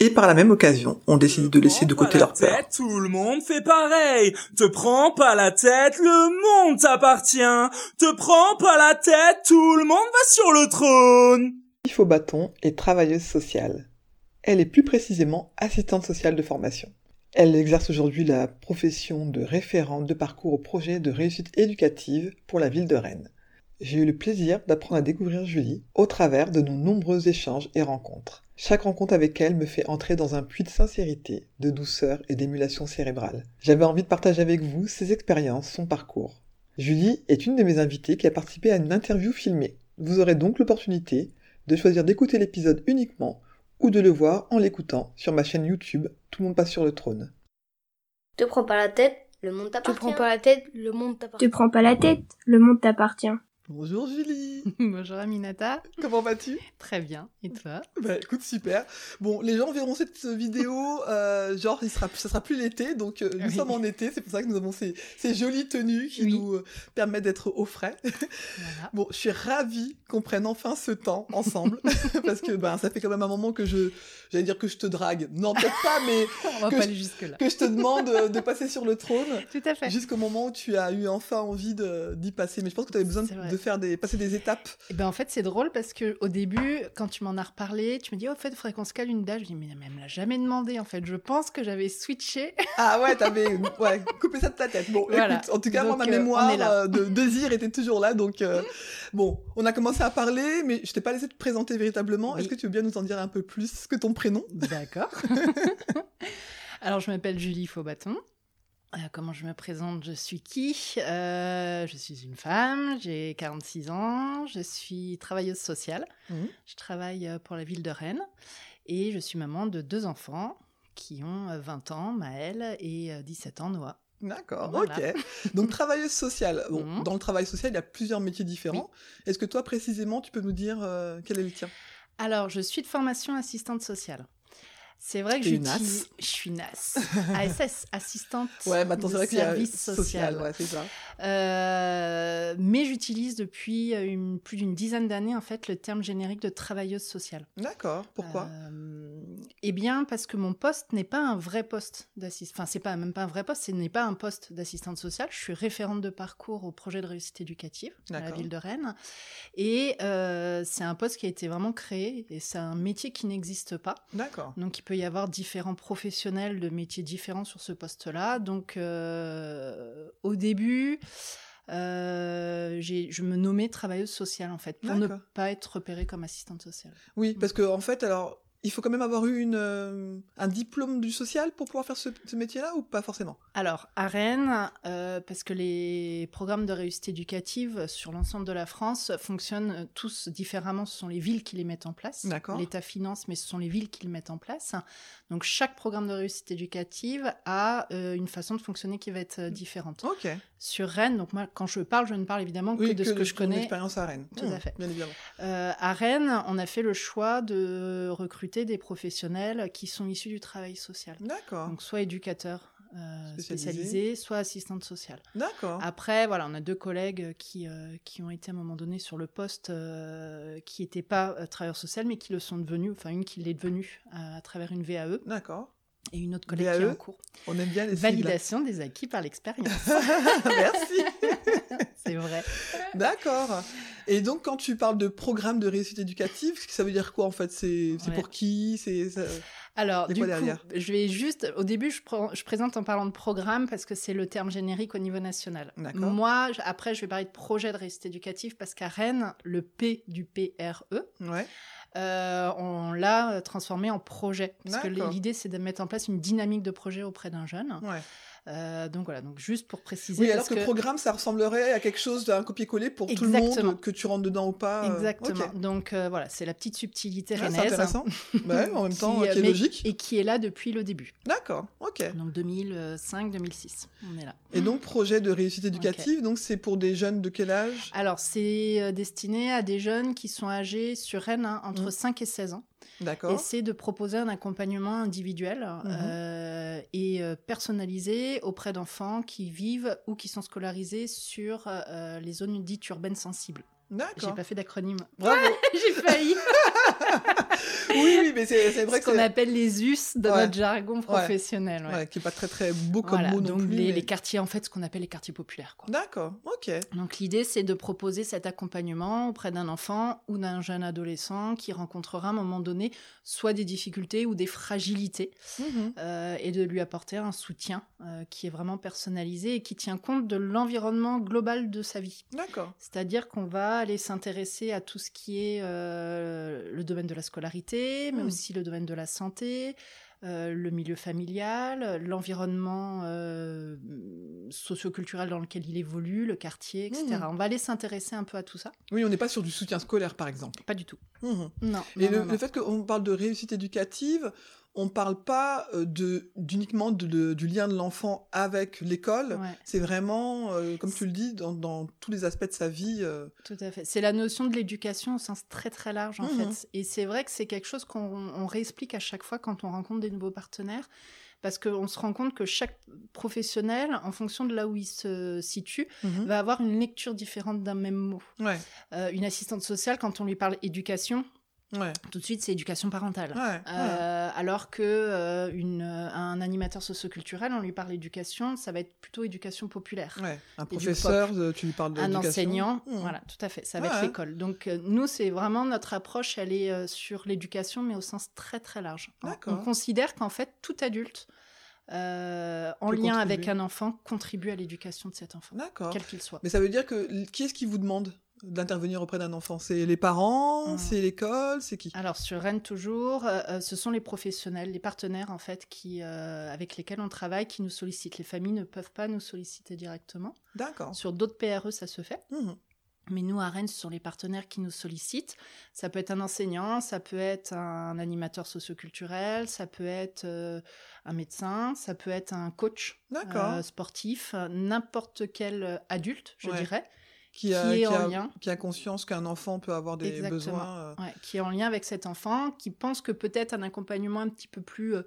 Et par la même occasion, on décide de laisser de côté leur peur. Tête, tout le monde fait pareil. Te prends pas la tête, le monde t'appartient. Te prends pas la tête, tout le monde va sur le trône. Ifo Bâton est travailleuse sociale. Elle est plus précisément assistante sociale de formation. Elle exerce aujourd'hui la profession de référente de parcours au projet de réussite éducative pour la ville de Rennes. J'ai eu le plaisir d'apprendre à découvrir Julie au travers de nos nombreux échanges et rencontres. Chaque rencontre avec elle me fait entrer dans un puits de sincérité, de douceur et d'émulation cérébrale. J'avais envie de partager avec vous ses expériences, son parcours. Julie est une de mes invitées qui a participé à une interview filmée. Vous aurez donc l'opportunité de choisir d'écouter l'épisode uniquement ou de le voir en l'écoutant sur ma chaîne YouTube Tout le monde passe sur le trône. Te prends pas la tête, le monde Te t'appartient. prends pas la tête, le monde Te t'appartient. prends pas la tête, le monde t'appartient. Bonjour Julie, Bonjour Aminata, comment vas-tu? Très bien. Et toi? Bah écoute super. Bon, les gens verront cette vidéo, euh, genre il sera, ça sera plus l'été, donc euh, nous Oui. sommes en été, c'est pour ça que nous avons ces, ces jolies tenues qui Oui. nous euh, permettent d'être au frais. Voilà. Bon, je suis ravie qu'on prenne enfin ce temps ensemble, parce que ben ça fait quand même un moment que je, j'allais dire que je te drague. Non peut-être pas, mais On va Que pas je- aller jusque-là. que je te demande de passer sur le trône. Tout à fait. Jusqu'au moment où tu as eu enfin envie d'y passer. Mais je pense que tu avais besoin de faire des, passer des étapes. Et ben en fait, c'est drôle parce que au début, quand tu m'en as reparlé, tu me dis, oh, en fait, il faudrait qu'on se cale une date. Je dis, mais elle me l'a jamais demandé. En fait, je pense que j'avais switché. Ah ouais, t'avais ouais, coupé ça de ta tête. Bon, Voilà. écoute, en tout cas, moi, ma euh, mémoire euh, de désir était toujours là. Donc, euh, bon, on a commencé à parler, mais je t'ai pas laissé te présenter véritablement. Oui. Est-ce que tu veux bien nous en dire un peu plus que ton prénom? D'accord. Alors, je m'appelle Julie Faubaton. Euh, comment je me présente? Je suis qui Euh, Je suis une femme, j'ai 46 ans, je suis travailleuse sociale. Mhm. Je travaille euh, pour la ville de Rennes et je suis maman de deux enfants qui ont euh, 20 ans, Maëlle, et euh, 17 ans, Noah. D'accord, Voilà. ok. Donc, travailleuse sociale. Bon, Mhm. Dans le travail social, il y a plusieurs métiers différents. Est-ce que toi, précisément, tu peux nous dire euh, quel est le tien? Alors, je suis de formation assistante sociale. C'est vrai que j'utilise- as. Je suis NAS. ASS, assistante Ouais, maintenant, de vrai qu'il y a service social. ouais, c'est ça. Euh, mais j'utilise depuis une- plus d'une dizaine d'années en fait le terme générique de travailleuse sociale. D'accord, pourquoi? Euh, Eh bien parce que mon poste n'est pas un vrai poste d'assistante. Enfin c'est pas même pas un vrai poste, ce n'est pas un poste d'assistante sociale. Je suis référente de parcours au projet de réussite éducative à la ville de Rennes et euh, c'est un poste qui a été vraiment créé et c'est un métier qui n'existe pas. D'accord. Donc il peut y avoir différents professionnels de métiers différents sur ce poste-là. Donc euh, au début, euh, j'ai- je me nommais travailleuse sociale en fait, pour ne pas être repérée comme assistante sociale. Oui, parce que en fait, alors, il faut quand même avoir eu une, euh, un diplôme du social pour pouvoir faire ce, ce métier-là ou pas forcément? Alors, à Rennes, euh, parce que les programmes de réussite éducative sur l'ensemble de la France fonctionnent euh, tous différemment. Ce sont les villes qui les mettent en place. D'accord. L'État finance, mais ce sont les villes qui le mettent en place. Donc, chaque programme de réussite éducative a euh, une façon de fonctionner qui va être différente. Ok. Sur Rennes, donc moi, quand je parle, je ne parle évidemment Oui, que de ce que je connais. expérience à Rennes. Tout Mmh, à fait. Bien évidemment. Euh, à Rennes, on a fait le choix de recruter des professionnels qui sont issus du travail social. D'accord. Donc, soit éducateurs euh, Spécialisés. spécialisés, soit assistantes sociales. D'accord. Après, voilà, on a deux collègues qui, euh, qui ont été à un moment donné sur le poste, qui n'étaient pas travailleurs sociaux, mais qui le sont devenus, enfin une qui l'est devenue à travers une VAE, D'accord. Et une autre collègue qui est en cours. On aime bien les. Validation des acquis par l'expérience. Merci. C'est vrai. D'accord. Et donc, quand tu parles de programme de réussite éducative, ça veut dire quoi en fait? C'est Ouais. pour qui? C'est Alors, du coup, je vais juste, au début, je, présente en parlant de programme parce que c'est le terme générique au niveau national. D'accord. Moi, après, je vais parler de projet de réussite éducative parce qu'à Rennes, le P du PRE, Ouais. Euh, on l'a euh, transformé en projet. Parce que l'idée, c'est de mettre en place une dynamique de projet auprès d'un jeune. Ouais. Euh, donc voilà, donc juste pour préciser. Oui, alors parce que, programme, ça ressemblerait à quelque chose d'un copier-coller pour tout le monde, que tu rentres dedans ou pas. euh, Exactement. Donc euh, voilà, c'est la petite subtilité Ah, c'est rennaise. intéressant. Bah ouais, en même temps, qui, qui, est mais- logique. Et qui est là depuis le début. D'accord, ok. Donc 2005-2006, on est là. Et donc, projet de réussite éducative, donc c'est pour des jeunes de quel âge? Alors, c'est destiné à des jeunes qui sont âgés sur Rennes hein, entre Mhm. 5 et 16 ans. Et D'accord. c'est de proposer un accompagnement individuel Mhm. euh, et euh, personnalisé auprès d'enfants qui vivent ou qui sont scolarisés sur euh, les zones dites urbaines sensibles. J'ai D'accord. pas fait d'acronyme. Bravo. J'ai failli. oui, oui, mais c'est vrai Ce que qu'on appelle les US dans Ouais. notre jargon professionnel. ouais. Ouais, qui est pas très très beau comme Voilà, mot non donc plus. les, mais- les quartiers, en fait, ce qu'on appelle les quartiers populaires. D'accord, ok. Donc l'idée, c'est de proposer cet accompagnement auprès d'un enfant ou d'un jeune adolescent qui rencontrera à un moment donné soit des difficultés ou des fragilités Mhm. euh, et de lui apporter un soutien euh, qui est vraiment personnalisé et qui tient compte de l'environnement global de sa vie. D'accord. C'est-à-dire qu'on va aller s'intéresser à tout ce qui est euh, le domaine de la scolarité, mais Mhm. aussi le domaine de la santé, euh, le milieu familial, l'environnement euh, socioculturel dans lequel il évolue, le quartier, etc. Mhm. On va aller s'intéresser un peu à tout ça. Oui, on n'est pas sur du soutien scolaire, par exemple. Pas du tout. Mhm. Non. Et non, le, non, non. le fait qu'on parle de réussite éducative, on parle pas euh, de d'uniquement de, de- du lien de l'enfant avec l'école. Ouais. C'est vraiment, euh, comme tu le dis, dans, dans tous les aspects de sa vie. euh, Tout à fait. C'est la notion de l'éducation au sens très très large en Mhm. fait. Et c'est vrai que c'est quelque chose qu'on on réexplique à chaque fois quand on rencontre des nouveaux partenaires. Parce qu'on se rend compte que chaque professionnel, en fonction de là où il se situe, mhm. va avoir une lecture différente d'un même mot. Ouais, Euh, une assistante sociale, quand on lui parle éducation, ouais, tout de suite c'est éducation parentale. ouais. ouais. Euh, alors que euh, une, un animateur socioculturel, on lui parle éducation, ça va être plutôt éducation populaire. Un professeur, euh, tu lui parles de un enseignant, Mhm. voilà, tout à fait, ça va être l'école. Donc euh, nous, c'est vraiment notre approche, elle est euh, sur l'éducation, mais au sens très très large. On- considère qu'en fait, tout adulte, euh, en lien contribuer. avec un enfant, contribue à l'éducation de cet enfant, quel qu'il soit. Mais ça veut dire que qui est-ce qui vous demande? D'intervenir auprès d'un enfant? C'est les parents, c'est l'école, c'est qui? Alors sur Rennes toujours, euh, euh, ce sont les professionnels, les partenaires en fait qui, euh, avec lesquels on travaille, qui nous sollicitent. Les familles ne peuvent pas nous solliciter directement. D'accord. Sur d'autres PRE, ça se fait. Mhm. Mais nous, à Rennes, ce sont les partenaires qui nous sollicitent. Ça peut être un enseignant, ça peut être un animateur socioculturel, ça peut être euh, un médecin, ça peut être un coach sportif, n'importe quel adulte, je Ouais. dirais, Qui a, qui est qui en a- lien. qui a conscience qu'un enfant peut avoir des Exactement. besoins. euh, ouais, qui est en lien avec cet enfant, qui pense que peut-être un accompagnement un petit peu plus euh,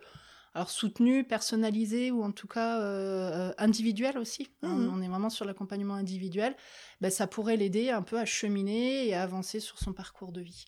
alors soutenu, personnalisé ou en tout cas euh, individuel aussi. On- Mhm. On, est vraiment sur l'accompagnement individuel. Ben, ça pourrait l'aider un peu à cheminer et à avancer sur son parcours de vie.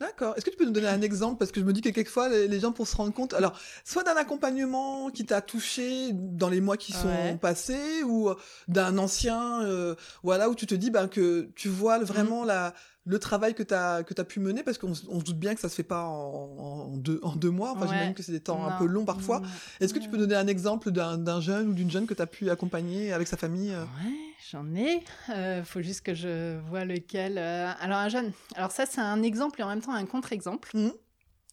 D'accord. Est-ce que tu peux nous donner un exemple? Parce que je me dis que quelquefois, les, les gens, pour se rendre compte, alors, soit d'un accompagnement qui t'a touché dans les mois qui sont Ouais. passés, ou euh, d'un ancien, euh, voilà, où tu te dis ben, que tu vois vraiment la, le travail que tu as, que as pu mener, parce qu'on se doute bien que ça se fait pas en, en deux, en deux mois. Enfin, Ouais. j'imagine que c'est des temps un peu longs parfois. Est-ce que tu peux donner un exemple d'un d'un jeune ou d'une jeune que tu as pu accompagner avec sa famille euh? Ouais, j'en ai. Euh, faut juste que je vois lequel. euh, Alors un jeune. Alors ça c'est un exemple et en même temps un contre-exemple. Mhm.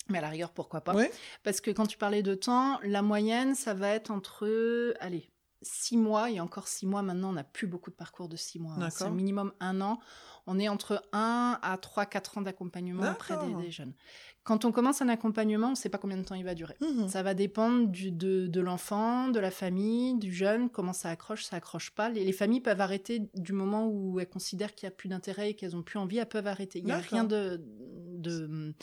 Mais à la rigueur pourquoi pas. Ouais. Parce que quand tu parlais de temps, la moyenne ça va être entre allez six mois et encore six mois maintenant on n'a plus beaucoup de parcours de six mois. hein. C'est D'accord. minimum un an. On est entre 1 à 3 4 ans d'accompagnement auprès des, jeunes. Quand on commence un accompagnement, on ne sait pas combien de temps il va durer. Mhm. Ça va dépendre du, de, de l'enfant, de la famille, du jeune, comment ça accroche, ça accroche pas. Les, les familles peuvent arrêter du moment où elles considèrent qu'il n'y a plus d'intérêt et qu'elles ont plus envie, elles peuvent arrêter. Il n'y a rien de... de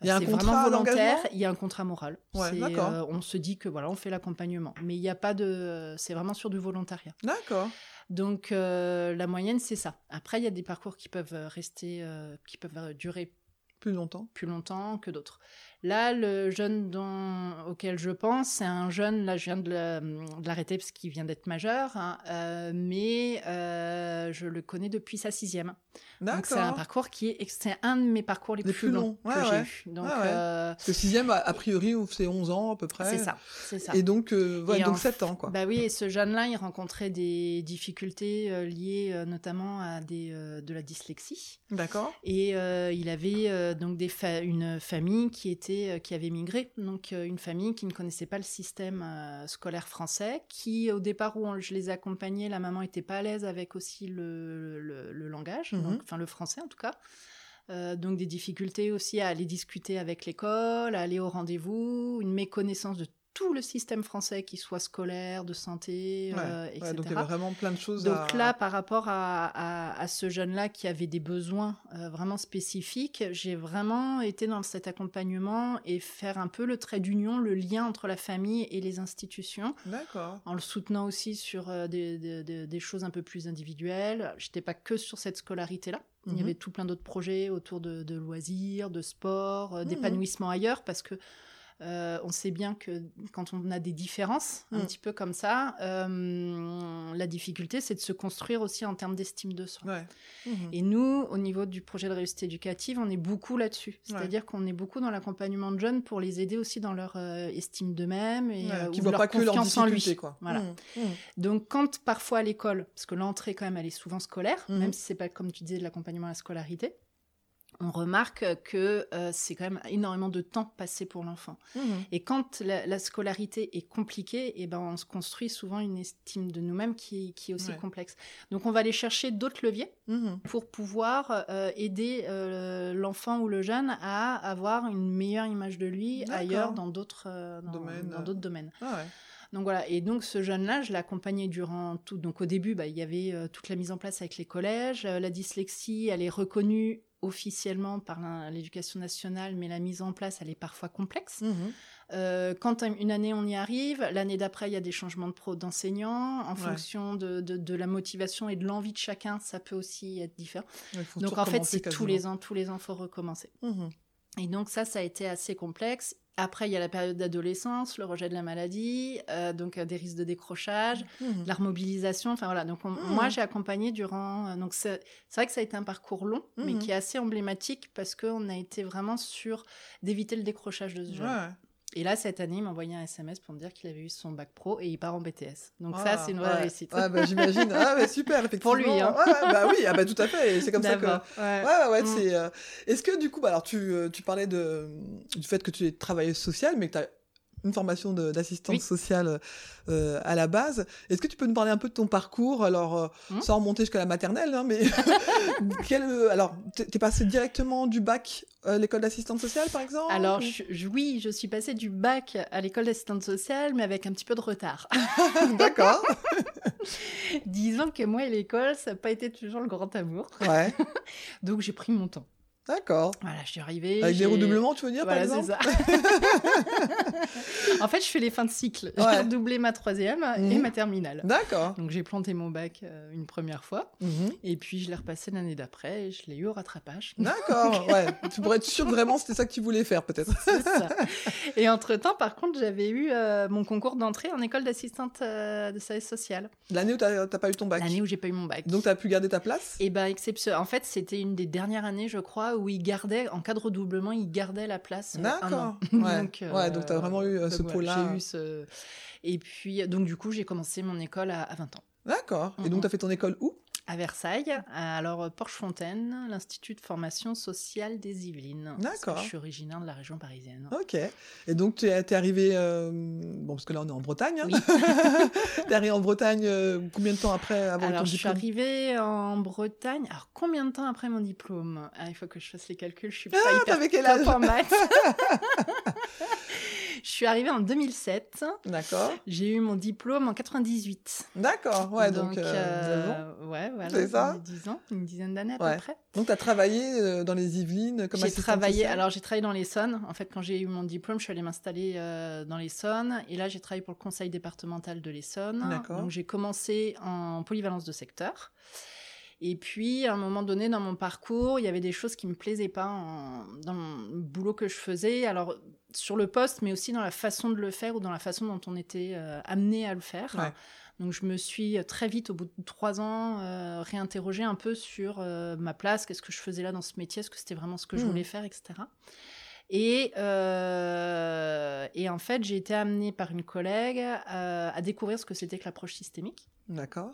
Il y a un contrat volontaire, il y a un contrat moral. Ouais, euh, on se dit que voilà, on fait l'accompagnement, mais il n'y a pas de, c'est vraiment sur du volontariat. D'accord. Donc euh, la moyenne c'est ça. Après il y a des parcours qui peuvent rester, euh, qui peuvent durer Plus longtemps. plus longtemps que d'autres. Là, le jeune dont, auquel je pense, c'est un jeune, là je viens de la- de l'arrêter parce qu'il vient d'être majeur, hein, euh, mais euh, je le connais depuis sa sixième. Donc c'est un parcours qui est, c'est un de mes parcours les, Les plus, plus longs longs. que Ouais, j'ai ouais. eu. Donc ouais. euh, Parce que sixième, a, a priori, c'est 11 ans à peu près. c'est ça, c'est ça. Et donc, Et donc en- 7 ans, quoi. Bah oui, et ce jeune-là, il rencontrait des difficultés liées notamment à des, de la dyslexie. D'accord. Et il avait donc des fa- une famille qui était étaient, euh, qui avaient migré, donc euh, une famille qui ne connaissait pas le système euh, scolaire français, qui au départ où on- je les accompagnais, la maman était pas à l'aise avec aussi le, le- le langage, Mhm. donc, enfin le français en tout cas. Euh, donc des difficultés aussi à aller discuter avec l'école, à aller au rendez-vous, une méconnaissance de tout le système français, qu'il soit scolaire, de santé, Ouais, euh, ouais, etc. donc il y avait vraiment plein de choses Donc à... là, par rapport à, à- à ce jeune-là qui avait des besoins euh, vraiment spécifiques, j'ai vraiment été dans cet accompagnement et faire un peu le trait d'union, le lien entre la famille et les institutions, D'accord. en le soutenant aussi sur euh, des, des- des- des choses un peu plus individuelles. J'étais pas que sur cette scolarité-là. Il Mhm. y avait tout plein d'autres projets autour de, de loisirs, de sport, Mhm. d'épanouissement ailleurs, parce que euh, on sait bien que quand on a des différences, un Mhm. petit peu comme ça, euh, la difficulté, c'est de se construire aussi en termes d'estime de soi. Ouais. Mhm. Et nous, au niveau du projet de réussite éducative, on est beaucoup là-dessus. C'est-à-dire qu'on est beaucoup dans l'accompagnement de jeunes pour les aider aussi dans leur euh, estime d'eux-mêmes et Ouais, euh, qui ou leur pas que leurs confiance en lui. quoi. Voilà. Mhm. Mhm. Donc quand parfois à l'école, parce que l'entrée quand même elle est souvent scolaire, même si c'est pas comme tu disais de l'accompagnement à la scolarité, on remarque que euh, c'est quand même énormément de temps passé pour l'enfant. Mhm. Et quand la, la scolarité est compliquée, et ben on se construit souvent une estime de nous-mêmes qui, qui est aussi Ouais. complexe. Donc on va aller chercher d'autres leviers Mhm. pour pouvoir euh, aider euh, l'enfant ou le jeune à avoir une meilleure image de lui ailleurs dans d'autres Domaines. dans d'autres domaines. Ah ouais. Donc voilà, et donc ce jeune-là, je l'accompagnais durant tout. Donc au début, bah, il y avait euh, toute la mise en place avec les collèges. Euh, la dyslexie, elle est reconnue officiellement par l'éducation nationale, mais la mise en place, elle est parfois complexe. Mhm. Euh, quand un- une année on y arrive, l'année d'après, il y a des changements de pro d'enseignants. En Ouais. fonction de, de, de la motivation et de l'envie de chacun, ça peut aussi être différent. Donc en fait, c'est tous les ans, tous les ans, faut recommencer. Mhm. Et donc ça, ça a été assez complexe. Après, il y a la période d'adolescence, le rejet de la maladie, euh, donc euh, des risques de décrochage, de la remobilisation. Enfin voilà. Donc on- Mhm. moi, j'ai accompagné durant. euh, donc c'est vrai que ça a été un parcours long, mais Mhm. qui est assez emblématique parce qu'on a été vraiment sûr d'éviter le décrochage de ce. Ouais. Et là, cette année, il m'a envoyé un SMS pour me dire qu'il avait eu son bac pro et il part en BTS. Donc Ah, ça, c'est une vraie ouais. réussite. Ouais, bah, j'imagine. Ah, bah, super, effectivement. Pour lui, hein. Ouais, bah oui, ah, bah, tout à fait. C'est comme ça que. Ouais, ouais, ouais, Mm. c'est. euh, Est-ce que du coup, bah, alors tu, euh, tu parlais de, du fait que tu es travailleuse sociale, mais que tu as une formation d'assistante Oui. sociale euh, à la base. Est-ce que tu peux nous parler un peu de ton parcours, alors euh, Mm. sans remonter jusqu'à la maternelle, hein, mais quel, euh, alors t'es passé directement du bac à l'école d'assistante sociale, par exemple Alors, ou- je- je- oui, je suis passée du bac à l'école d'assistante sociale, mais avec un petit peu de retard. D'accord. Disons que moi et l'école, ça n'a pas été toujours le grand amour. Ouais. Donc, j'ai pris mon temps. D'accord. Voilà, je suis arrivée. Avec des redoublements, tu veux dire, Voilà, par exemple ça. en fait, je fais les fins de cycle. J'ai Ouais. redoublé ma troisième et Mhm. ma terminale. D'accord. Donc, j'ai planté mon bac euh, une première fois. Mhm. Et puis, je l'ai repassé l'année d'après et je l'ai eu au rattrapage. D'accord, ouais. Tu pourrais être sûr que vraiment c'était ça que tu voulais faire, peut-être. C'est ça. Et entre-temps, par contre, j'avais eu euh, mon concours d'entrée en école d'assistante euh, de service social. L'année où t'as t'as pas eu ton bac. L'année où j'ai pas eu mon bac. Donc t'as pu garder ta place? Et ben exception. En fait, c'était une des dernières années, je crois, où il gardait, en cas de redoublement, il gardait la place. euh, D'accord. Ouais. donc, euh, Ouais, donc t'as vraiment eu, euh, ce pot-là. J'ai eu ce. Et puis, donc du coup, j'ai commencé mon école à, à 20 ans. D'accord. Et donc t'as fait ton école où? À Versailles, alors Porchefontaine, l'Institut de formation sociale des Yvelines. D'accord. Je suis originaire de la région parisienne. Ok. Et donc tu es, t'es arrivé, euh, bon parce que là on est en Bretagne. Hein. Oui. t'es arrivé en Bretagne euh, combien de temps après avoir Alors, ton je suis diplôme? arrivée en Bretagne. Alors, combien de temps après mon diplôme? Ah, Il faut que je fasse les calculs. Je suis pas Ah, hyper quel âge? en maths. je suis arrivée en 2007. D'accord. J'ai eu mon diplôme en 98. D'accord. Ouais, donc, euh, euh, 19 ans. ouais, voilà. C'est ça 10 ans, une dizaine d'années à Ouais. peu près. Donc t'as travaillé euh, dans les Yvelines comme J'ai travaillé, alors j'ai travaillé dans l'Essonne. En fait, quand j'ai eu mon diplôme, je suis allée m'installer euh, dans l'Essonne. Et là, j'ai travaillé pour le conseil départemental de l'Essonne. D'accord. Donc j'ai commencé en polyvalence de secteur. Et puis, à un moment donné, dans mon parcours, il y avait des choses qui me plaisaient pas en- dans le boulot que je faisais. Alors, sur le poste, mais aussi dans la façon de le faire ou dans la façon dont on était euh, amené à le faire. Ouais. Donc, je me suis très vite, au bout de trois ans, euh, réinterrogée un peu sur euh, ma place, qu'est-ce que je faisais là dans ce métier, est-ce que c'était vraiment ce que je Mhm. voulais faire, etc. Et, euh, et en fait, j'ai été amenée par une collègue euh, à découvrir ce que c'était que l'approche systémique. D'accord.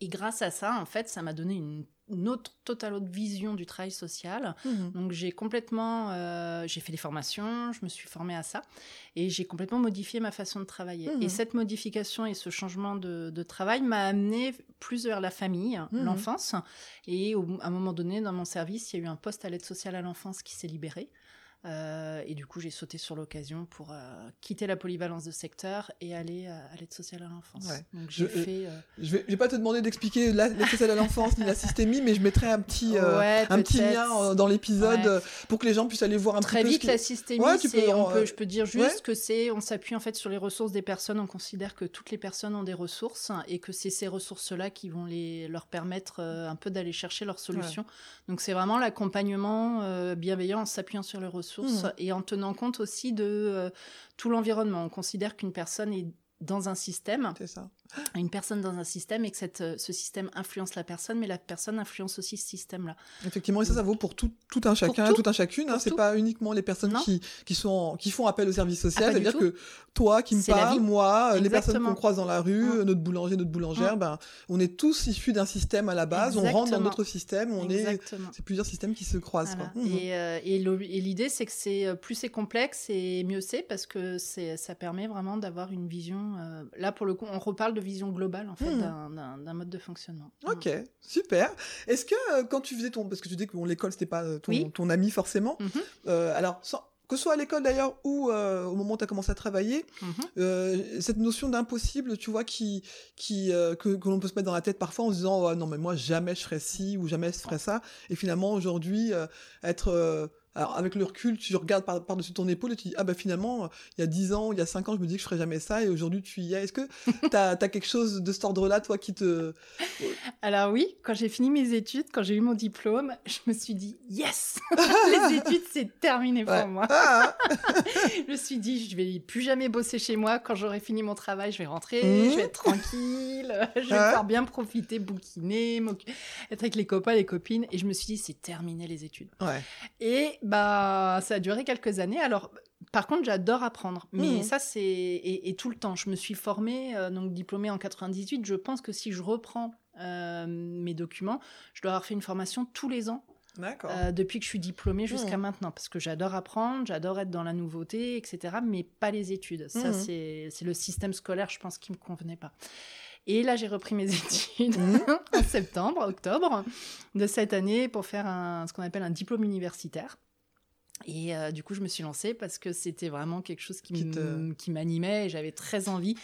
Et grâce à ça, en fait, ça m'a donné une une autre, totale autre vision du travail social. Mhm. Donc j'ai complètement, euh, j'ai fait des formations, je me suis formée à ça, et j'ai complètement modifié ma façon de travailler. Mhm. Et cette modification et ce changement de, de travail m'a amené plus vers la famille, Mhm. l'enfance. Et au- à un moment donné, dans mon service, il y a eu un poste à l'aide sociale à l'enfance qui s'est libéré. Euh, et du coup, j'ai sauté sur l'occasion pour euh, quitter la polyvalence de secteur et aller euh, à l'aide sociale à l'enfance. Ouais. Donc j'ai Je- fait. Je vais, je vais pas te demander d'expliquer la- l'aide sociale à l'enfance ni la systémie, mais je mettrai un petit, Ouais, un petit lien dans l'épisode Ouais. pour que les gens puissent aller voir un Très petit peu. vite, ce la systémie, Ouais, tu c'est- peux on en- peut, je peux dire juste que c'est, on s'appuie en fait sur les ressources des personnes. On considère que toutes les personnes ont des ressources et que c'est ces ressources-là qui vont les, leur permettre un peu d'aller chercher leurs solutions. Donc c'est vraiment l'accompagnement bienveillant en s'appuyant sur les ressources Mhm. et en tenant compte aussi de euh, tout l'environnement. On considère qu'une personne est dans un système, C'est ça. Une personne dans un système et que cette, euh, ce système influence la personne, mais la personne influence aussi ce système-là. Effectivement, et ça, ça vaut pour tout, tout un chacun, tout. tout, un chacune. Hein, c'est pas uniquement les personnes Non. qui, qui, sont qui font appel au service social. Ah, pas du C'est-à-dire que toi qui me parles, moi, euh, les personnes qu'on croise dans la rue, euh, notre boulanger, notre boulangère, ben, on est tous issus d'un système à la base. On rentre dans notre système. On est, c'est plusieurs systèmes qui se croisent. Voilà. quoi. Mhm. Et, euh, et l'idée, c'est que c'est plus c'est complexe et mieux c'est parce que ça permet vraiment d'avoir une vision. euh, là, pour le coup, on reparle de vision globale en fait Mhm. d'un- mode de fonctionnement. Ok, super. Est-ce que euh, quand tu faisais ton, parce que tu dis que bon, l'école c'était pas euh, ton, Oui. ton ami forcément, Mhm. euh, alors sans- que ce soit à l'école d'ailleurs ou euh, au moment où tu as commencé à travailler, Mhm. euh, cette notion d'impossible, tu vois, qui, qui euh, que, que l'on peut se mettre dans la tête parfois en se disant oh, non mais moi jamais je ferais ci ou jamais je ferais ça, et finalement aujourd'hui être alors avec le recul, tu regardes par, par-dessus ton épaule et tu dis ah bah finalement euh, il y a 10 ans, il y a 5 ans, je me dis que je ferais jamais ça et aujourd'hui tu y es. Est-ce que t'as as quelque chose de cet ordre-là toi qui te Alors oui, quand j'ai fini mes études, quand j'ai eu mon diplôme, je me suis dit yes, les études c'est terminé pour moi. Ah, je me suis dit, je vais plus jamais bosser chez moi. Quand j'aurai fini mon travail, je vais rentrer, je vais être tranquille, je vais Ouais. pouvoir bien profiter, bouquiner, être avec les copains, les copines. Et je me suis dit, c'est terminé les études. ouais. Et bah, ça a duré quelques années. Alors, par contre, j'adore apprendre. Mais ça, c'est et, et tout le temps. Je me suis formée, euh, donc diplômée en 98. Je pense que si je reprends euh, mes documents, je dois avoir fait une formation tous les ans D'accord. euh, depuis que je suis diplômée jusqu'à Mhm. maintenant, parce que j'adore apprendre, j'adore être dans la nouveauté, etc., mais pas les études. Ça, Mhm. c'est c'est le système scolaire, je pense, qui me convenait pas. Et là, j'ai repris mes études Mhm. en septembre, octobre de cette année pour faire un, ce qu'on appelle un diplôme universitaire. Et euh, du coup, je me suis lancée parce que c'était vraiment quelque chose qui, Qui m'animait et j'avais très envie.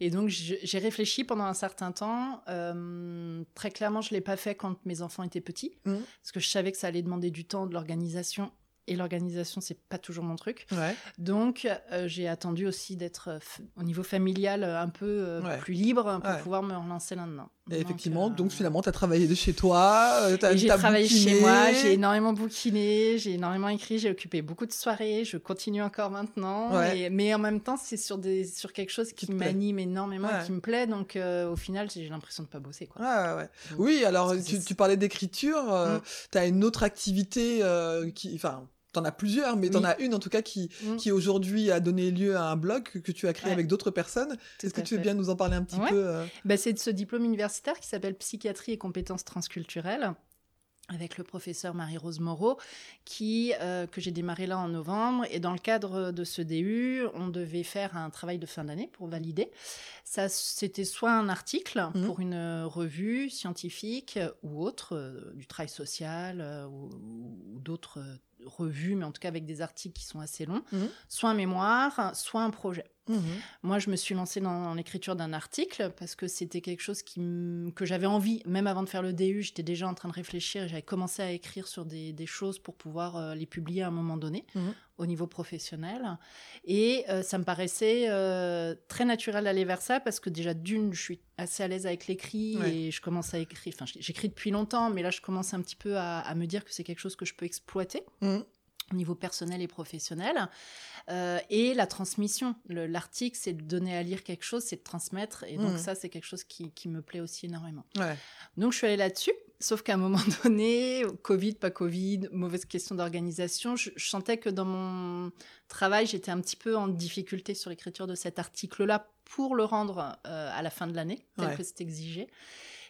Et donc, j'ai réfléchi pendant un certain temps. Euh, très clairement, je l'ai pas fait quand mes enfants étaient petits Mhm. parce que je savais que ça allait demander du temps, de l'organisation. Et l'organisation, c'est pas toujours mon truc. Ouais. Donc, euh, j'ai attendu aussi d'être au niveau familial un peu Ouais. plus libre pour Ouais. pouvoir me relancer là-dedans. Et Donc, effectivement, euh, donc finalement, tu as travaillé de chez toi, euh, j'ai travaillé bouquiné. chez moi, j'ai énormément bouquiné, j'ai énormément écrit, j'ai occupé beaucoup de soirées, je continue encore maintenant. Ouais. et- mais en même temps, c'est sur, des, sur quelque chose Qui m'anime énormément, Ouais. et qui me plaît. Donc euh, au final, j'ai l'impression de pas bosser. Quoi. Ouais, ouais, ouais. Donc, Oui, alors tu, tu parlais d'écriture, euh, Mm. tu as une autre activité euh, qui, enfin, t'en as plusieurs, mais t'en Oui. as une en tout cas qui, Mm. qui aujourd'hui a donné lieu à un blog que, tu as créé Ouais. avec d'autres personnes. Est-ce que tu veux bien nous en parler un petit Ouais. peu euh? Bah, c'est de ce diplôme universitaire qui s'appelle Psychiatrie et compétences transculturelles avec le professeur Marie-Rose Moreau, qui, euh, que j'ai démarré là en novembre. Et dans le cadre de ce DU, on devait faire un travail de fin d'année pour valider. Ça, c'était soit un article Mhm. pour une euh, revue scientifique euh, ou autre, euh, du travail social euh, ou, ou d'autres revues, mais en tout cas avec des articles qui sont assez longs, Mhm. soit un mémoire, soit un projet. Mhm. Moi, je me suis lancée dans l'écriture d'un article parce que c'était quelque chose qui que j'avais envie, même avant de faire le DU, j'étais déjà en train de réfléchir et j'avais commencé à écrire sur des, des choses pour pouvoir euh, les publier à un moment donné Mhm. au niveau professionnel. Et euh, ça me paraissait euh, très naturel d'aller vers ça parce que déjà, d'une, je suis assez à l'aise avec l'écrit Ouais. et je commence à écrire. Enfin, j'écris depuis longtemps, mais là, je commence un petit peu à, à me dire que c'est quelque chose que je peux exploiter Mhm. Au niveau personnel et professionnel. Euh, et la transmission. Le- L'article, c'est de donner à lire quelque chose, c'est de transmettre. Et donc, Mhm. ça, c'est quelque chose qui, qui me plaît aussi énormément. Ouais. Donc, je suis allée là-dessus. Sauf qu'à un moment donné, Covid, pas Covid, mauvaise question d'organisation, je, je sentais que dans mon travail, j'étais un petit peu en difficulté sur l'écriture de cet article-là pour le rendre euh, à la fin de l'année, tel Ouais. que c'est exigé.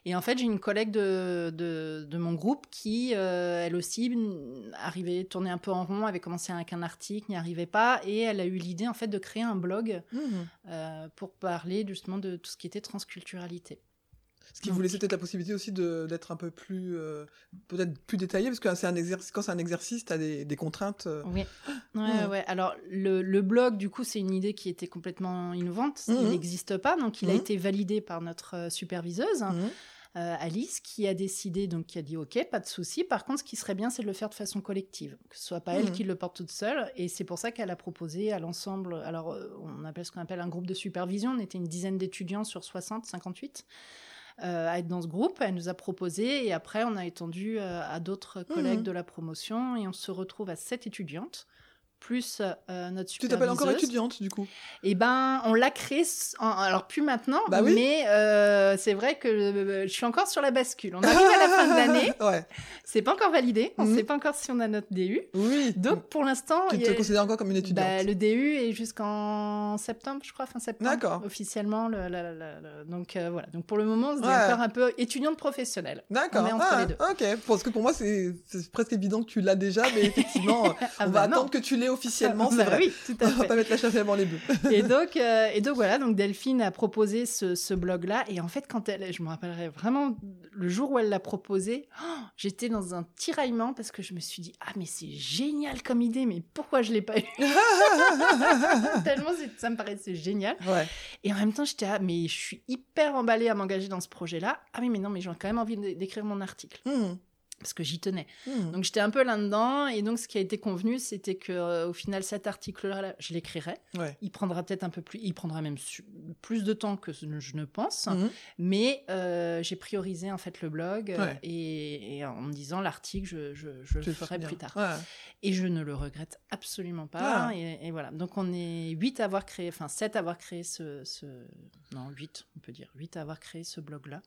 Et en fait, j'ai une collègue de, de, de mon groupe qui, euh, elle aussi, arrivait, tournait un peu en rond, avait commencé avec un article, n'y arrivait pas, et elle a eu l'idée en fait de créer un blog Mhm. euh, pour parler justement de tout ce qui était transculturalité. Ce qui vous laissait peut-être la possibilité aussi d'être un peu plus, euh, peut-être plus détaillé, parce que c'est un exercice, quand c'est un exercice, tu as des, des contraintes. euh, Oui. Ouais, Mhm. ouais. Alors, le, le blog, du coup, c'est une idée qui était complètement innovante. Il Mhm. n'existe pas, donc il a Mhm. été validé par notre euh, superviseuse, mhm. euh, Alice, qui a décidé, donc qui a dit OK, pas de souci. Par contre, ce qui serait bien, c'est de le faire de façon collective, que ce soit pas elle Mhm. qui le porte toute seule. Et c'est pour ça qu'elle a proposé à l'ensemble. Alors, on appelle ce qu'on appelle un groupe de supervision. On était une dizaine d'étudiants sur 60, 58. Euh, à être dans ce groupe, elle nous a proposé et après on a étendu euh, à d'autres collègues Mhm. de la promotion et on se retrouve à sept étudiantes plus euh, notre Tu t'appelles encore étudiante, du coup? Eh ben, on l'a créé, s- en- alors plus maintenant, Bah oui. mais euh, c'est vrai que euh, je suis encore sur la bascule. On arrive à la fin de l'année, Ouais. c'est pas encore validé, on Mhm. sait pas encore si on a notre DU. Oui. Donc pour l'instant, tu te a- considères encore comme une étudiante? bah, le DU est jusqu'en septembre, je crois, fin septembre. D'accord. Officiellement, le, la- la- la- la- donc euh, voilà. Donc pour le moment, on se dit Ouais. encore un peu étudiante professionnelle. D'accord. On est entre Ah, les deux. Ok. Parce que pour moi, c'est c'est presque évident que tu l'as déjà, mais effectivement, Ah on bah va non. attendre que tu l'aies officiellement, c'est Bah vrai. Oui, tout On à va fait. pas mettre la chasse avant les bœufs. et donc, euh, et donc voilà, donc Delphine a proposé ce, ce blog-là. Et en fait, quand elle, je me rappellerai vraiment le jour où elle l'a proposé, oh, j'étais dans un tiraillement parce que je me suis dit ah mais c'est génial comme idée, mais pourquoi je l'ai pas eu? Tellement ça me paraissait génial. Ouais. Et en même temps, j'étais ah mais je suis hyper emballée à m'engager dans ce projet-là. Ah oui mais non mais j'ai quand même envie d'é- d'écrire mon article Mhm. Parce que j'y tenais. Mhm. Donc j'étais un peu là-dedans et donc ce qui a été convenu, c'était que euh, au final cet article-là, je l'écrirai. Ouais. Il prendra peut-être un peu plus, il prendra même plus de temps que je ne pense, Mhm. mais euh, j'ai priorisé en fait le blog euh, Ouais. et, et en me disant l'article, je, je, je le ferai bien. plus tard. Ouais. Et je ne le regrette absolument pas. Ah. Et, et voilà. Donc on est huit à avoir créé, enfin sept à avoir créé ce, ce... non huit, on peut dire huit à avoir créé ce blog-là.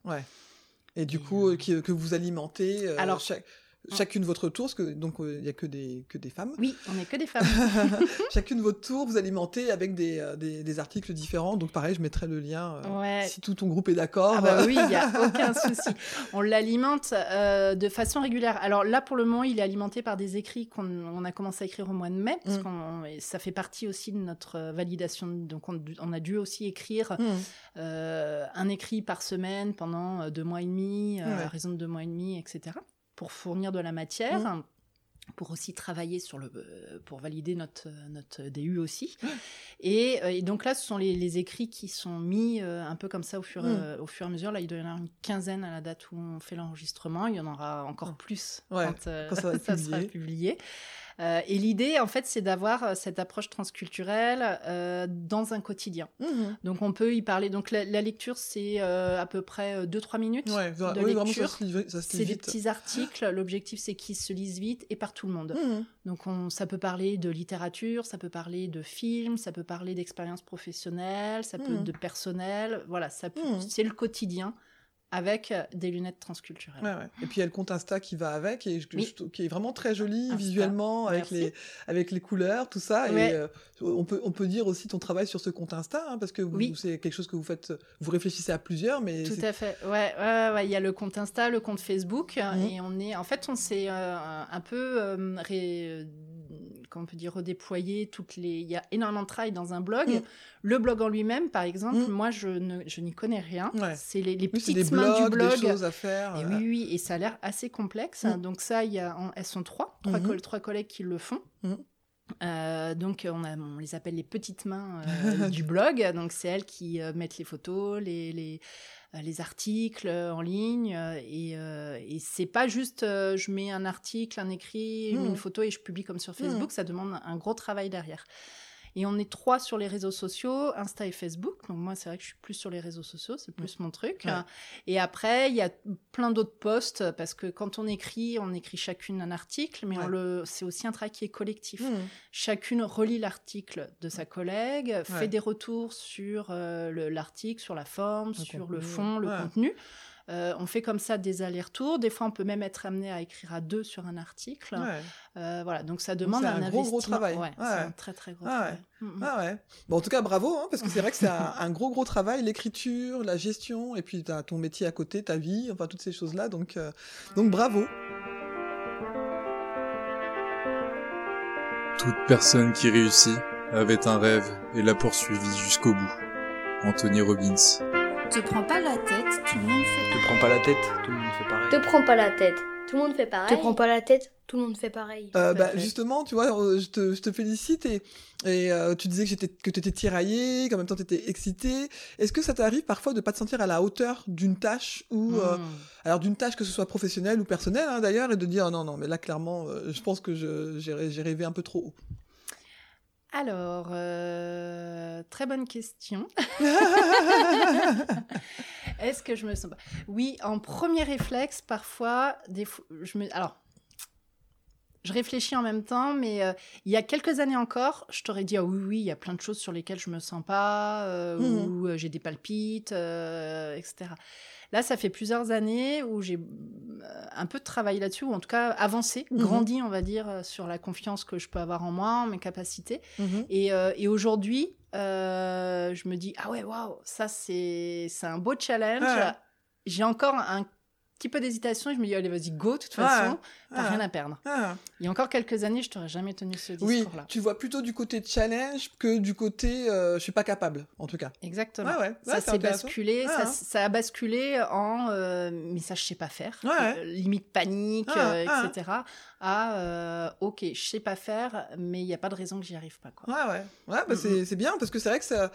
Et du coup, euh, euh, qui- que vous alimentez euh, Alors- chaque- chacune votre tour, parce que donc il y a que des que des femmes. Oui, on n'est que des femmes. chacune votre tour, vous alimentez avec des, euh, des, des articles différents. Donc pareil, je mettrai le lien euh, Ouais. si tout ton groupe est d'accord. Ah bah oui, il n'y a aucun souci. On l'alimente euh, de façon régulière. Alors là, pour le moment, il est alimenté par des écrits qu'on on a commencé à écrire au mois de mai, parce Mm. qu'on ça fait partie aussi de notre euh, validation. Donc on, on a dû aussi écrire euh, un écrit par semaine pendant euh, deux mois et demi, euh, Ouais. à raison de deux mois et demi, etc. Pour fournir de la matière. Mm. Pour aussi travailler sur le, euh, pour valider notre euh, notre DU aussi, et, euh, et donc là ce sont les, les écrits qui sont mis euh, un peu comme ça au fur, Mm. euh, au fur et à mesure. Là il doit y en avoir une quinzaine à la date où on fait l'enregistrement. Il y en aura encore plus Ouais, quand, euh, quand ça sera publié. Euh, et l'idée en fait c'est d'avoir euh, cette approche transculturelle euh, dans un quotidien. Mhm. Donc on peut y parler. Donc la, la lecture c'est euh, à peu près 2-3 minutes. Ouais, de ça lecture. C'est des petits articles. L'objectif c'est qu'ils se lisent vite et par tout le monde. Mhm. Donc on, ça peut parler de littérature, ça peut parler de films, ça peut parler d'expérience professionnelle, ça peut Mhm. de personnel. Voilà, ça Mhm. c'est le quotidien avec euh, des lunettes transculturelles. Ouais, ouais. Et puis il y a le compte Insta qui va avec, et je- Oui. je- qui est vraiment très joli Insta, visuellement, avec merci. les, avec les couleurs, tout ça. Ouais. Et euh, on, peut, on peut dire aussi ton travail sur ce compte Insta, hein, parce que Oui. c'est quelque chose que vous faites, vous réfléchissez à plusieurs, mais Tout à fait. Ouais. Il y a le compte Insta, le compte Facebook, Mhm. et on est, en fait, on s'est euh, un peu, euh, ré- euh, comment on peut dire, redéployé toutes les. Il y a énormément de travail dans un blog. Mhm. Le blog en lui-même, par exemple, Mhm. moi, je ne, je n'y connais rien. Ouais. C'est les, les oui, c'est petites des mains blogs, du blog. des choses à faire. Et euh, oui, oui, et ça a l'air assez complexe. Mm. Donc ça, il y a, elles sont trois, trois, Mhm. coll- trois collègues qui le font. Mm. Euh, donc on, a, on les appelle les petites mains euh, du blog. Donc c'est elles qui euh, mettent les photos, les, les, euh, les articles euh, en ligne. euh, et euh, et c'est pas juste euh, je mets un article, un écrit, je mets Mm. une photo et je publie comme sur Facebook. Ça demande un gros travail derrière. Et on est trois sur les réseaux sociaux, Insta et Facebook. Donc moi, c'est vrai que je suis plus sur les réseaux sociaux, c'est plus mon truc. Ouais. Et après, il y a plein d'autres posts parce que quand on écrit, on écrit chacune un article, mais on le, c'est aussi un travail qui est collectif. mhm. Chacune relit l'article de sa collègue, Ouais. fait des retours sur euh, le- l'article, sur la forme, Le sur le fond, le contenu. Euh, on fait comme ça des allers-retours. Des fois, on peut même être amené à écrire à deux sur un article. Ouais. Euh, voilà, donc ça demande c'est un, un gros, gros travail. Ouais, Ouais. c'est un très très gros Ah ouais. travail. Mm, mm. Ah ouais. Bon, en tout cas, bravo, hein, parce que c'est vrai que c'est un, un gros, gros travail, l'écriture, la gestion, et puis t'as ton métier à côté, ta vie, enfin toutes ces choses-là. Donc, euh, donc bravo. Toute personne qui réussit avait un rêve et l'a poursuivi jusqu'au bout. Anthony Robbins. Te prends pas la tête, tout le monde fait Te prends pas la tête, tout le monde fait pareil. Te prends pas la tête. Tout le monde fait pareil. Te prends pas la tête. Tout le monde fait pareil. Euh, bah, fait. justement, tu vois, euh, je te, je te félicite et, et euh, tu disais que, tu étais tiraillée, qu'en même temps tu étais excitée. Est-ce que ça t'arrive parfois de pas te sentir à la hauteur d'une tâche ou euh, Mm. alors d'une tâche que ce soit professionnelle ou personnelle hein, d'ailleurs et de dire non non mais là clairement euh, je pense que j'ai rêvé un peu trop haut. Alors, euh, très bonne question. Est-ce que je me sens pas? Oui, en premier réflexe, parfois, des fois, je me. Alors, je réfléchis en même temps, mais euh, il y a quelques années encore, je t'aurais dit ah oui, oui, il y a plein de choses sur lesquelles je me sens pas, euh, ou euh, j'ai des palpites, euh, etc. Là, ça fait plusieurs années où j'ai un peu travaillé là-dessus, ou en tout cas avancé, Mhm. grandi, on va dire, sur la confiance que je peux avoir en moi, en mes capacités. Mhm. Et, et aujourd'hui, je me dis, ah ouais, waouh, ça c'est c'est un beau challenge. Ouais. J'ai encore un petit peu d'hésitation et je me dis, allez, vas-y, go, de toute Ouais. façon, t'as Ah. rien à perdre. Ah. Il y a encore quelques années, je t'aurais jamais tenu ce Oui, discours-là. tu vois plutôt du côté challenge que du côté euh, je suis pas capable en tout cas. Exactement. Ouais, ouais. Ouais, Ça s'est basculé, Ah, ça, hein. ça a basculé en euh, mais ça je sais pas faire, euh, limite panique, Ah, ah. etc. À ok, je sais pas faire, mais il n'y a pas de raison que j'y arrive pas quoi. Ouais, ouais. Ouais, bah Mm, c'est, c'est bien parce que c'est vrai que ça,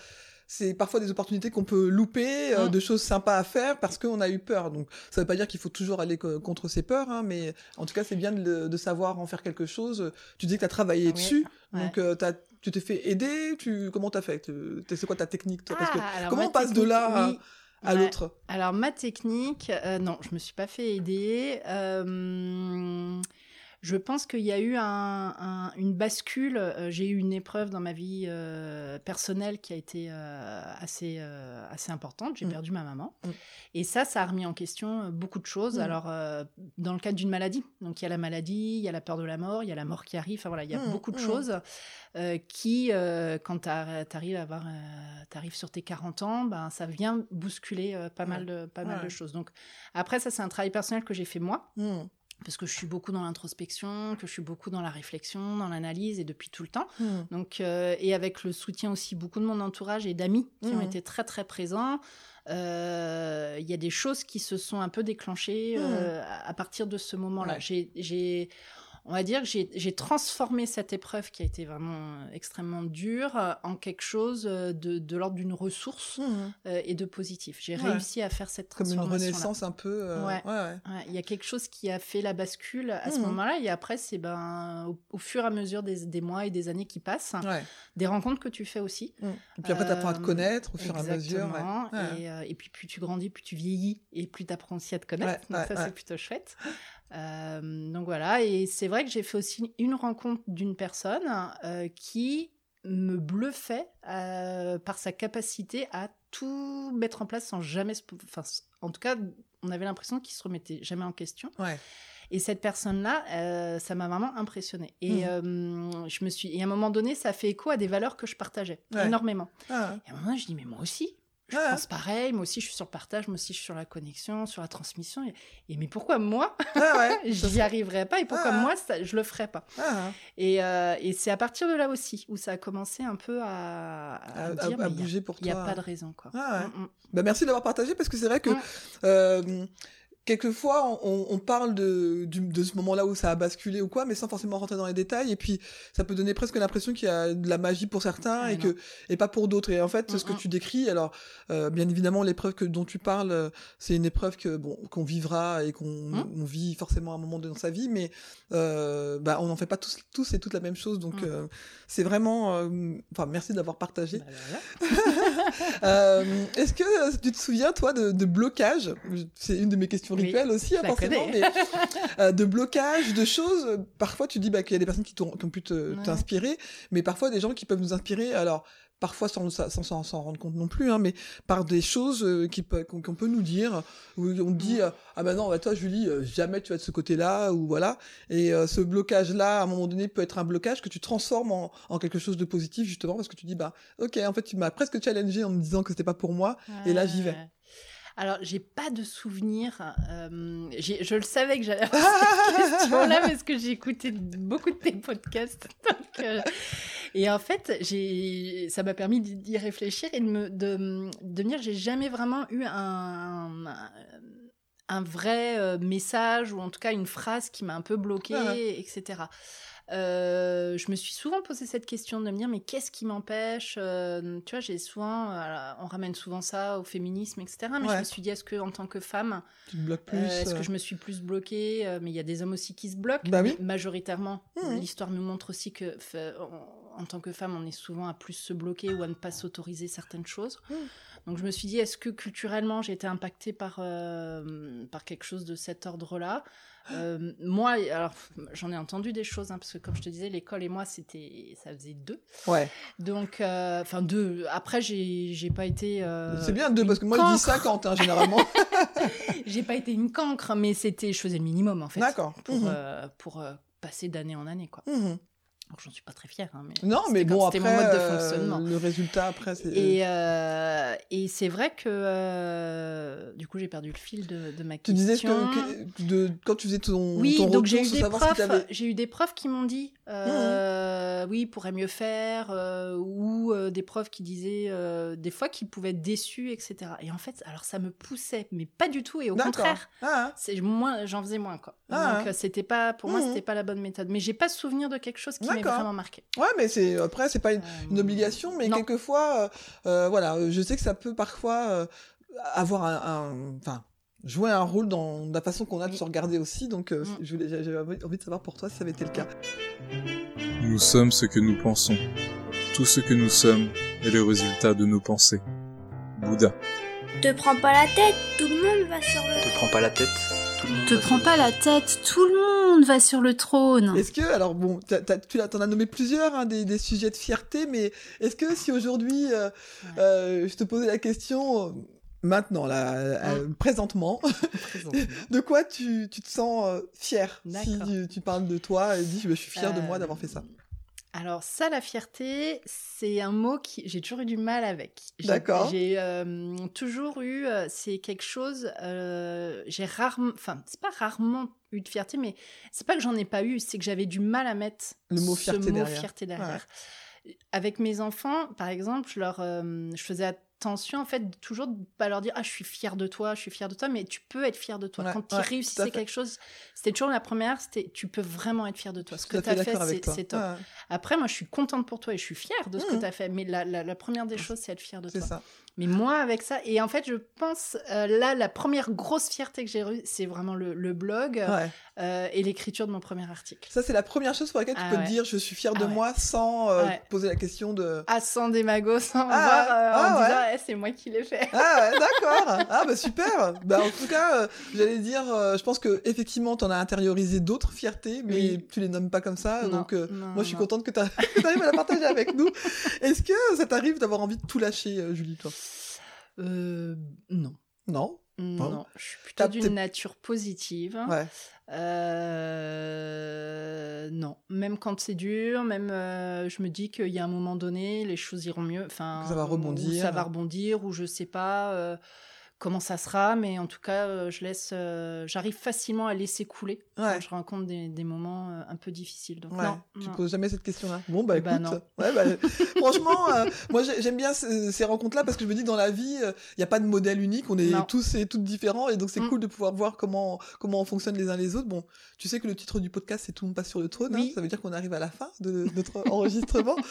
c'est parfois des opportunités qu'on peut louper, euh, Mm. de choses sympas à faire parce qu'on a eu peur. Donc, ça veut pas dire qu'il faut toujours aller co- contre ses peurs, hein, mais en tout cas, c'est bien de, savoir en faire quelque chose. Tu dis que tu as travaillé Oui, dessus, ouais. donc euh, tu t'es fait aider. Tu, comment t'as fait? C'est quoi ta technique toi? Parce que Ah, comment on passe de là à, oui. à Ouais. l'autre? Alors ma technique, euh, non, je me suis pas fait aider. Je pense qu'il y a eu un- un- une bascule. euh, J'ai eu une épreuve dans ma vie euh, personnelle qui a été euh, assez, euh, assez importante. J'ai Mm. perdu ma maman. Mm. Et ça, ça a remis en question beaucoup de choses. Mm. Alors, dans le cadre d'une maladie. Donc, il y a la maladie, il y a la peur de la mort, il y a la mort qui arrive. Enfin, voilà, il y a beaucoup de choses qui, quand tu arrives à avoir, sur tes 40 ans, ben, ça vient bousculer pas, mal de, pas mal de choses. Donc, après, ça, c'est un travail personnel que j'ai fait moi. Parce que je suis beaucoup dans l'introspection, que je suis beaucoup dans la réflexion, dans l'analyse et depuis tout le temps. Mm. Donc, euh, et avec le soutien aussi beaucoup de mon entourage et d'amis qui ont Mhm. été très très présents, euh, il y a des choses qui se sont un peu déclenchées Mhm. euh, à à partir de ce moment-là. Ouais. J'ai, on va dire que j'ai, transformé cette épreuve qui a été vraiment euh, extrêmement dure euh, en quelque chose euh, de, de l'ordre d'une ressource Mm. euh, et de positif. J'ai Ouais. réussi à faire cette Comme une transformation. renaissance un peu. euh, Ouais. il y a quelque chose qui a fait la bascule à ce Mhm. moment-là, et après, c'est ben, au, au fur et à mesure des, des mois et des années qui passent, des rencontres que tu fais aussi. Mm. Et puis après, tu apprends à te connaître au fur et à mesure. Et, et puis, plus tu grandis, plus tu vieillis, et plus tu apprends aussi à te connaître. Donc, ça, c'est plutôt chouette. Euh, donc, voilà. Et c'est vrai que j'ai fait aussi une rencontre d'une personne euh, qui me bluffait euh, par sa capacité à tout mettre en place sans jamais. se- Enfin, en tout cas, on avait l'impression qu'il se remettait jamais en question. Ouais. Et cette personne-là, euh, ça m'a vraiment impressionnée. Et euh, je me suis, et à un moment donné, ça fait écho à des valeurs que je partageais Ouais. énormément. Ah, Et à un moment je dis mais moi aussi, je pense pareil. Moi aussi, je suis sur le partage. Moi aussi, je suis sur la connexion, sur la transmission. Et, et mais pourquoi moi, ah ouais. je n'y arriverai pas et pourquoi Ah. moi, ça, je le ferai pas Ah, Et, euh, et c'est à partir de là aussi où ça a commencé un peu à, dire à y a- bouger pour il n'y toi. a pas de raison quoi. Ouais. Mm, mm. Bah, merci d'avoir partagé parce que c'est vrai que Mm. euh, quelquefois on, on parle de, du- de ce moment-là où ça a basculé ou quoi, mais sans forcément rentrer dans les détails. Et puis ça peut donner presque l'impression qu'il y a de la magie pour certains Ah, et que et pas pour d'autres. Et en fait, ce que Mm, mm. tu décris, alors euh, bien évidemment l'épreuve que dont tu parles, euh, c'est une épreuve que bon qu'on vivra et qu'on Mm. on vit forcément à un moment donné dans sa vie, mais euh, bah on n'en fait pas tous tous et toutes la même chose. Donc euh, c'est vraiment, enfin merci d'avoir partagé. Bah. Euh, Est-ce que tu te souviens, toi, de, de blocage? C'est une de mes questions Oui, rituelles aussi, hein, forcément. Mais, euh, de blocage, de choses. Parfois, tu dis bah, qu'il y a des personnes qui, ont pu Ouais. t'inspirer, mais parfois des gens qui peuvent nous inspirer. Alors, parfois sans s'en sans, rendre compte non plus, hein, mais par des choses euh, qu'on peut nous dire, où on dit euh, ah ben non, bah toi Julie, euh, jamais tu vas de ce côté-là ou voilà, et ce blocage-là à un moment donné peut être un blocage que tu transformes en, en, quelque chose de positif justement parce que tu dis bah ok en fait tu m'as presque challengé en me disant que c'était pas pour moi et là j'y vais. Alors, j'ai pas de souvenir. Euh, je le savais que j'allais avoir cette question-là parce que j'ai écouté beaucoup de tes podcasts. Euh, et en fait, ça m'a permis d'y réfléchir et de me de, de dire j'ai jamais vraiment eu un, un, vrai euh, message ou en tout cas une phrase qui m'a un peu bloqué, etc. Euh, je me suis souvent posé cette question de me dire mais qu'est-ce qui m'empêche euh, Tu vois, j'ai souvent, euh, on ramène souvent ça au féminisme, etc. Mais je me suis dit est-ce que en tant que femme, est-ce que je me suis plus bloquée Mais il y a des hommes aussi qui se bloquent. Bah oui. Majoritairement, mmh. l'histoire nous montre aussi que en tant que femme, on est souvent à plus se bloquer ou à ne pas s'autoriser certaines choses. Mmh. Donc je me suis dit, est-ce que culturellement j'ai été impactée par, par quelque chose de cet ordre-là? Euh, moi, alors j'en ai entendu des choses, hein, parce que comme je te disais, l'école et moi, c'était, ça faisait deux. Ouais. Donc, euh, enfin deux. Après, j'ai, j'ai pas été. Euh, c'est bien deux, parce que moi, je dis 50 hein, généralement. j'ai pas été une cancre, mais c'était, je faisais le minimum en fait. D'accord. Pour, mmh pour passer d'année en année, quoi. Mmh J'en suis pas très fière. Hein, mais non, mais bon, après, mon mode de fonctionnement. le résultat, après, c'est... Et, euh, et c'est vrai que, euh, du coup, j'ai perdu le fil de, de ma question. Tu disais que, de, quand tu faisais ton, oui, ton donc j'ai eu, des profs, j'ai eu des profs qui m'ont dit, euh, mmh. oui, pourrait mieux faire, euh, ou euh, des profs qui disaient, des fois, qu'ils pouvaient être déçus, etc. Et en fait, alors ça me poussait, mais pas du tout, et au contraire, ah. c'est moins, j'en faisais moins, quoi. Ah. Donc, c'était pas, pour moi, mmh. c'était pas la bonne méthode. Mais j'ai pas souvenir de quelque chose qui vraiment marqué. Ouais, mais c'est après c'est pas une, euh, obligation, mais quelquefois, euh, euh, voilà, je sais que ça peut parfois avoir un, enfin jouer un rôle dans la façon qu'on a de se regarder aussi. Donc mm. j'avais envie de savoir pour toi si ça avait été le cas. Nous sommes ce que nous pensons. Tout ce que nous sommes est le résultat de nos pensées. Bouddha. Te prends pas la tête, tout le monde va sur le. Te prends pas la tête. Te prends pas la tête, tout le monde va sur le trône. Est-ce que, alors bon, tu en as nommé plusieurs, hein, des, sujets de fierté, mais est-ce que si aujourd'hui euh, euh, je te posais la question, euh, maintenant, là, présentement, de quoi tu, te sens fier Si tu, parles de toi et dis, je suis fier de moi d'avoir fait ça. Alors ça, la fierté, c'est un mot qui j'ai toujours eu du mal avec. D'accord. J'ai euh, toujours eu, euh, c'est quelque chose, euh, j'ai rarement, enfin c'est pas rarement eu de fierté, mais c'est pas que j'en ai pas eu, c'est que j'avais du mal à mettre le mot fierté mot derrière. Fierté derrière. Avec mes enfants, par exemple, je leur, je faisais tension en fait toujours de pas leur dire ah je suis fière de toi je suis fière de toi mais tu peux être fière de toi. Quand tu réussissais quelque chose c'était toujours la première c'était tu peux vraiment être fière de toi. Ce que tu as fait c'est top. Après moi je suis contente pour toi et je suis fière de ce que mmh. tu as fait mais la, la, première des choses c'est être fière de toi. ça. Mais moi, avec ça, et en fait, je pense, euh, là, la première grosse fierté que j'ai eue, c'est vraiment le, le blog euh, et l'écriture de mon premier article. Ça, c'est la première chose pour laquelle tu ah peux te dire je suis fière de ah moi sans euh, poser la question de. Ah, sans démago, sans ah, voir, en disant eh, c'est moi qui l'ai fait. Ah, ouais, d'accord. ah, bah super. Bah, en tout cas, j'allais dire, je pense que effectivement, tu en as intériorisé d'autres fiertés, mais tu les nommes pas comme ça. donc, moi, je suis contente que tu arrives à la partager avec nous. Est-ce que ça t'arrive d'avoir envie de tout lâcher, Julie, toi? Euh, non. Non? Non, je suis plutôt d'une nature positive. Ouais. Euh, non, même quand c'est dur, même euh, je me dis qu'il y a un moment donné, les choses iront mieux. Enfin, ça va rebondir. Ça va rebondir, ou je sais pas comment ça sera, mais en tout cas, euh, je laisse, euh, j'arrive facilement à laisser couler quand je rencontre des, des moments euh, un peu difficiles. Donc non, tu poses jamais cette question-là. Bon bah, bah écoute, Ouais, bah, franchement, moi j'aime bien ces, rencontres-là parce que je me dis dans la vie, il n'y a pas de modèle unique, on est tous et toutes différents et donc c'est mm. cool de pouvoir voir comment comment on fonctionne les uns les autres. Bon, tu sais que le titre du podcast c'est tout le monde passe sur le trône, hein. ça veut dire qu'on arrive à la fin de notre enregistrement.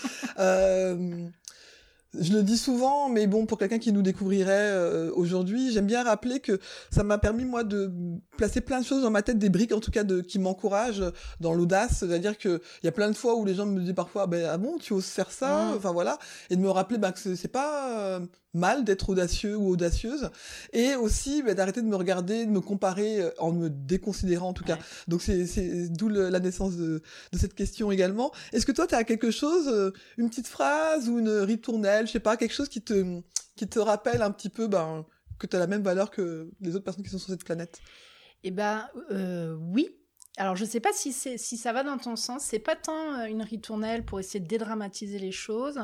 Je le dis souvent, mais bon, pour quelqu'un qui nous découvrirait euh, aujourd'hui, j'aime bien rappeler que ça m'a permis moi de placer plein de choses dans ma tête, des briques en tout cas de, qui m'encouragent dans l'audace. C'est-à-dire que il y a plein de fois où les gens me disent parfois, ben ah bon, tu oses faire ça, mmh? enfin voilà, et de me rappeler ben, que c'est pas euh, mal d'être audacieux ou audacieuse, et aussi bah, d'arrêter de me regarder, de me comparer euh, en me déconsidérant en tout cas. Donc c'est d'où la naissance de, de, cette question également. Est-ce que toi, tu as quelque chose, euh, une petite phrase ou une ritournelle, je sais pas, quelque chose qui te, qui te rappelle un petit peu ben, que tu as la même valeur que les autres personnes qui sont sur cette planète? Eh ben euh, oui, alors, je ne sais pas si, si ça va dans ton sens. C'est pas tant euh, une ritournelle pour essayer de dédramatiser les choses,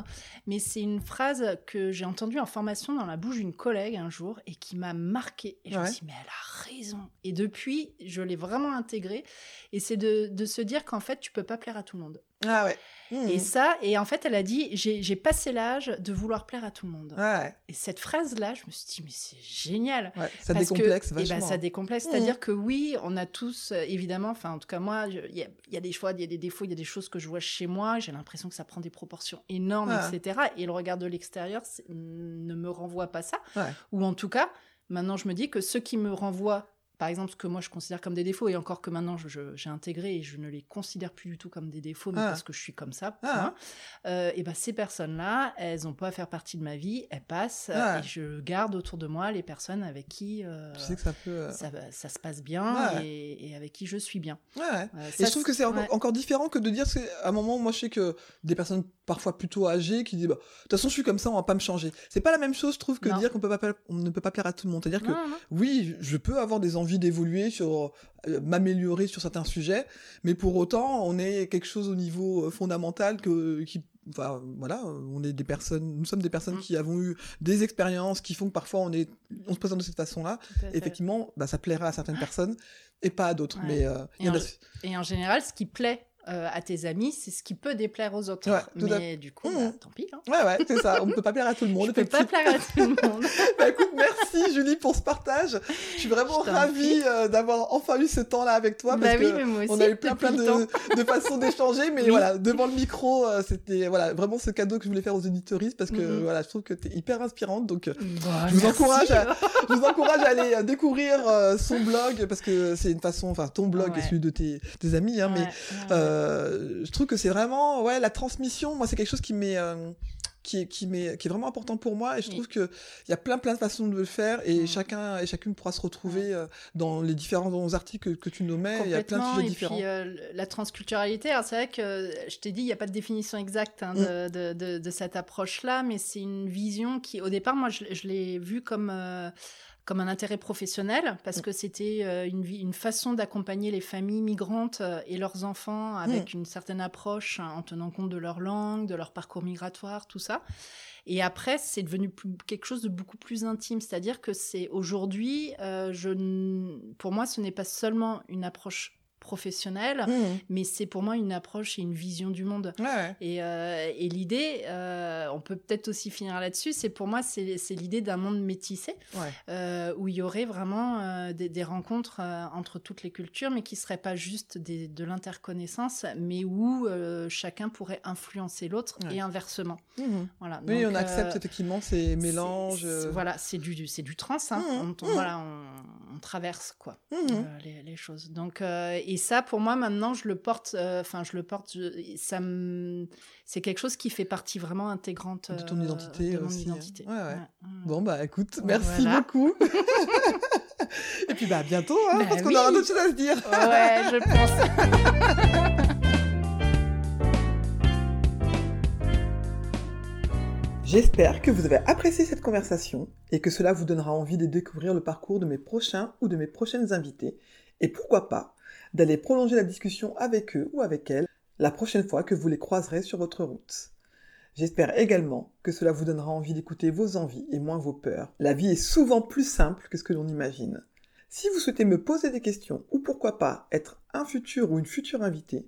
mais c'est une phrase que j'ai entendue en formation dans la bouche d'une collègue un jour et qui m'a marquée. Et je me suis dit, mais elle a raison. Et depuis, je l'ai vraiment intégrée. Et c'est de, de se dire qu'en fait, tu peux pas plaire à tout le monde. Ah ouais. Et mmh. ça, et en fait, elle a dit j'ai passé l'âge de vouloir plaire à tout le monde. Ouais. Et cette phrase-là, je me suis dit mais c'est génial. Ouais, ça décomplexe que, eh ben, vachement. Et ça décomplexe. C'est-à-dire mmh. que oui, on a tous, euh, évidemment, enfin en tout cas moi, il y, y, a des choix, il y a des défauts, il y a des choses que je vois chez moi. J'ai l'impression que ça prend des proportions énormes, etc. Et le regard de l'extérieur ne me renvoie pas ça. Ou en tout cas, maintenant je me dis que ceux qui me renvoient par exemple, ce que moi je considère comme des défauts, et encore que maintenant j'ai intégré et je ne les considère plus du tout comme des défauts, mais ah. parce que je suis comme ça, ah. euh, et ben ces personnes-là, elles n'ont pas à faire partie de ma vie, elles passent, ah. et je garde autour de moi les personnes avec qui euh, sais que ça, peut, euh, ça, ça, se passe bien et, avec qui je suis bien. et je trouve que c'est encore, différent que de dire, à un moment, moi je sais que des personnes parfois plutôt âgées qui disent, bah, de toute façon je suis comme ça, on va pas me changer. C'est pas la même chose, je trouve, que de dire qu'on ne peut pas plaire à tout le monde. C'est-à-dire que oui, je peux avoir des envie d'évoluer, sur euh, m'améliorer sur certains sujets, mais pour autant, on est quelque chose au niveau euh, fondamental que qui Enfin, voilà, on est des personnes, nous sommes des personnes mm. qui avons eu des expériences qui font que parfois on est, on se présente de cette façon-là. Effectivement, bah, ça plaira à certaines personnes et pas à d'autres. Mais euh, et en général, ce qui plaît euh, à tes amis, c'est ce qui peut déplaire aux autres. mais du coup, bah, mmh. tant pis. Hein. Ouais, ouais, c'est ça. On ne peut pas plaire à tout le monde. Je ne peux pas plaire à tout le monde. bah, écoute, merci Julie pour ce partage. Je suis vraiment ravie euh, d'avoir enfin eu ce temps-là avec toi. Bah parce oui, mais moi aussi, on a eu plein, plein de, de, façons d'échanger. Mais voilà, devant le micro, euh, c'était voilà, vraiment ce cadeau que je voulais faire aux éditoristes parce que mmh. voilà, je trouve que tu es hyper inspirante. Donc, bah, je, vous encourage à, je vous encourage à aller découvrir son blog parce que c'est une façon, enfin, ton blog et celui de tes, tes amis, hein, mais je trouve que c'est vraiment ouais la transmission moi c'est quelque chose qui m'est euh, qui est qui qui est vraiment important pour moi et je trouve que il y a plein plein de façons de le faire et chacun et chacune pourra se retrouver euh, dans les différents articles que, tu nommais. Il y a plein de sujets et différents. puis, euh, la transculturalité c'est vrai que je t'ai dit il n'y a pas de définition exacte hein, mm. de, de, de, cette approche là mais c'est une vision qui au départ moi je, je l'ai vue comme comme un intérêt professionnel parce mm. que c'était euh, une, une façon d'accompagner les familles migrantes euh, et leurs enfants avec mm. une certaine approche hein, en tenant compte de leur langue, de leur parcours migratoire, tout ça. Et après, c'est devenu quelque chose de beaucoup plus intime, c'est-à-dire que c'est aujourd'hui, euh, je, pour moi, ce n'est pas seulement une approche professionnel, mmh. mais c'est pour moi une approche et une vision du monde. Et, euh, et l'idée, euh, on peut peut-être aussi finir là-dessus, c'est pour moi, c'est l'idée d'un monde métissé, euh, où il y aurait vraiment des, des, rencontres entre toutes les cultures, mais qui ne seraient pas juste des, de l'interconnaissance, mais où chacun pourrait influencer l'autre et inversement. Mmh. Voilà. Oui, on accepte effectivement ces mélanges. voilà, c'est du, du trans, hein. mmh. on, voilà, on, on, traverse quoi, les, les, choses. Donc, et et ça, pour moi, maintenant, je le porte. Euh, enfin, je le porte. ça c'est quelque chose qui fait partie vraiment intégrante de ton identité de mon aussi. Hein. Identité. Ouais, ouais. Bon bah écoute, merci beaucoup. Et puis bah à bientôt, hein, bah parce qu'on aura d'autres choses à se dire. Ouais, je pense. J'espère que vous avez apprécié cette conversation et que cela vous donnera envie de découvrir le parcours de mes prochains ou de mes prochaines invités et pourquoi pas d'aller prolonger la discussion avec eux ou avec elles la prochaine fois que vous les croiserez sur votre route. J'espère également que cela vous donnera envie d'écouter vos envies et moins vos peurs. La vie est souvent plus simple que ce que l'on imagine. Si vous souhaitez me poser des questions ou pourquoi pas être un futur ou une future invitée,